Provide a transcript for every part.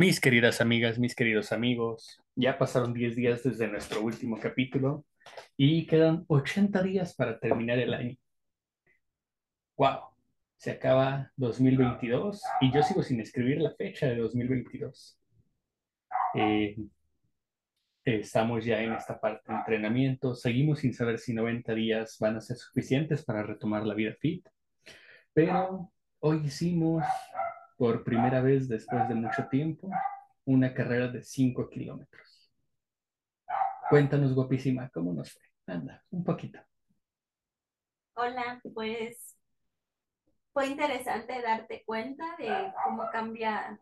Mis queridas amigas, mis queridos amigos, ya pasaron 10 días desde nuestro último capítulo y quedan 80 días para terminar el año. ¡Wow! Se acaba 2022 y yo sigo sin escribir la fecha de 2022. Eh, estamos ya en esta parte de entrenamiento, seguimos sin saber si 90 días van a ser suficientes para retomar la vida fit, pero hoy hicimos por primera vez después de mucho tiempo una carrera de 5 kilómetros. Cuéntanos, guapísima, ¿cómo nos fue? Anda, un poquito. Hola, pues fue interesante darte cuenta de cómo cambia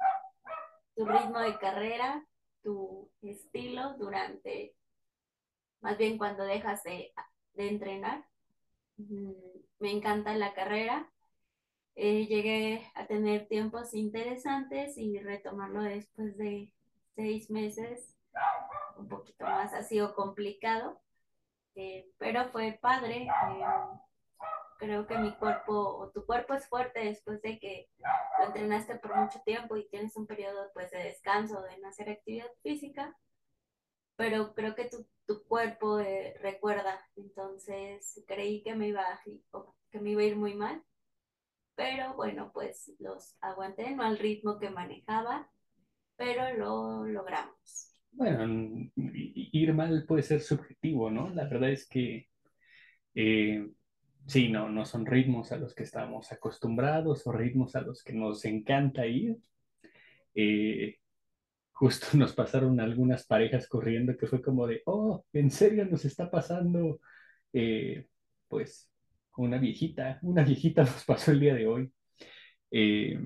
tu ritmo de carrera, tu estilo durante, más bien cuando dejas de, de entrenar. Mm, me encanta la carrera, eh, llegué a tener tiempos interesantes y retomarlo después de seis meses, un poquito más ha sido complicado, eh, pero fue padre. Eh, creo que mi cuerpo o tu cuerpo es fuerte después de que lo entrenaste por mucho tiempo y tienes un periodo pues de descanso, de no hacer actividad física, pero creo que tu, tu cuerpo recuerda, entonces creí que me iba que me iba a ir muy mal pero bueno, pues los aguanté, no al ritmo que manejaba, pero lo logramos. Bueno, ir mal puede ser subjetivo, ¿no? La verdad es que eh, sí, no, no son ritmos a los que estamos acostumbrados o ritmos a los que nos encanta ir. Eh, justo nos pasaron algunas parejas corriendo que fue como de, oh, ¿en serio nos está pasando? Eh, pues una viejita, una viejita nos pasó el día de hoy. Eh,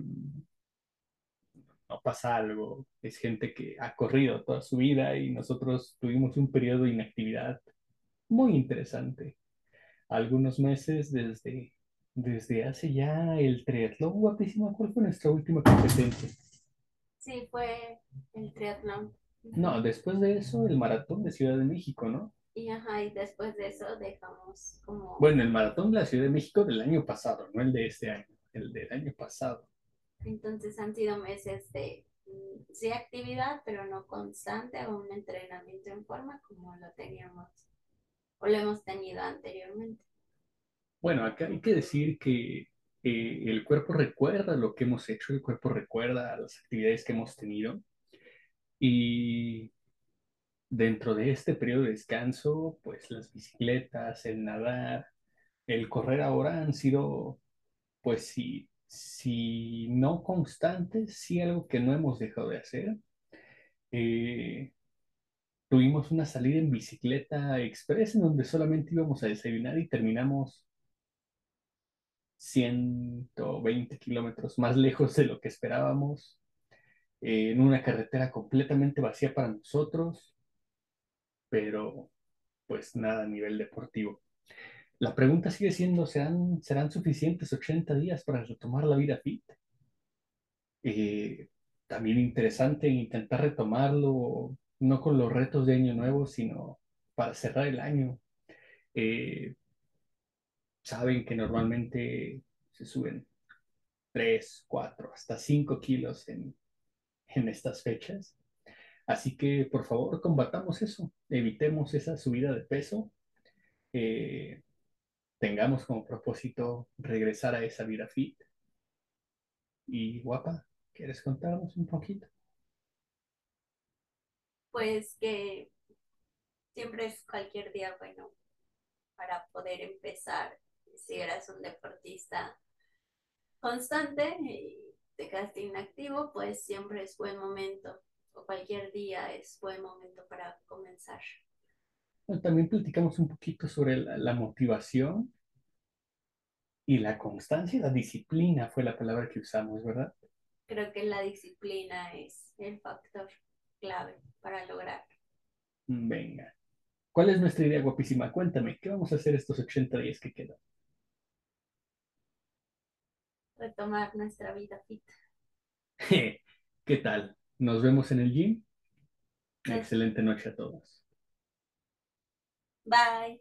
no pasa algo, es gente que ha corrido toda su vida y nosotros tuvimos un periodo de inactividad muy interesante. Algunos meses desde, desde hace ya el triatlón guapísimo. ¿Cuál fue nuestra última competencia? Sí, fue el triatlón. No, después de eso el maratón de Ciudad de México, ¿no? Y, ajá, y después de eso dejamos como... Bueno, el maratón de la Ciudad de México del año pasado, no el de este año, el del año pasado. Entonces han sido meses de, mm, sí, actividad, pero no constante o un entrenamiento en forma como lo teníamos o lo hemos tenido anteriormente. Bueno, acá hay que decir que eh, el cuerpo recuerda lo que hemos hecho, el cuerpo recuerda las actividades que hemos tenido. Y dentro de este periodo de descanso, pues las bicicletas, el nadar, el correr ahora han sido, pues si, si no constantes, sí algo que no hemos dejado de hacer. Eh, tuvimos una salida en bicicleta express en donde solamente íbamos a desayunar y terminamos 120 kilómetros más lejos de lo que esperábamos, eh, en una carretera completamente vacía para nosotros pero pues nada a nivel deportivo. La pregunta sigue siendo, ¿serán, ¿serán suficientes 80 días para retomar la vida fit? Eh, también interesante intentar retomarlo, no con los retos de año nuevo, sino para cerrar el año. Eh, saben que normalmente se suben 3, 4, hasta 5 kilos en, en estas fechas. Así que, por favor, combatamos eso, evitemos esa subida de peso, eh, tengamos como propósito regresar a esa vida fit. Y guapa, ¿quieres contarnos un poquito? Pues que siempre es cualquier día bueno para poder empezar. Si eras un deportista constante y te quedaste inactivo, pues siempre es buen momento o cualquier día es buen momento para comenzar. también platicamos un poquito sobre la, motivación y la constancia, la disciplina fue la palabra que usamos, ¿verdad? Creo que la disciplina es el factor clave para lograr. Venga. ¿Cuál es nuestra idea guapísima? Cuéntame, ¿qué vamos a hacer estos 80 días que quedan? Retomar nuestra vida fit. ¿Qué tal? Nos vemos en el gym. Excelente noche a todos. Bye.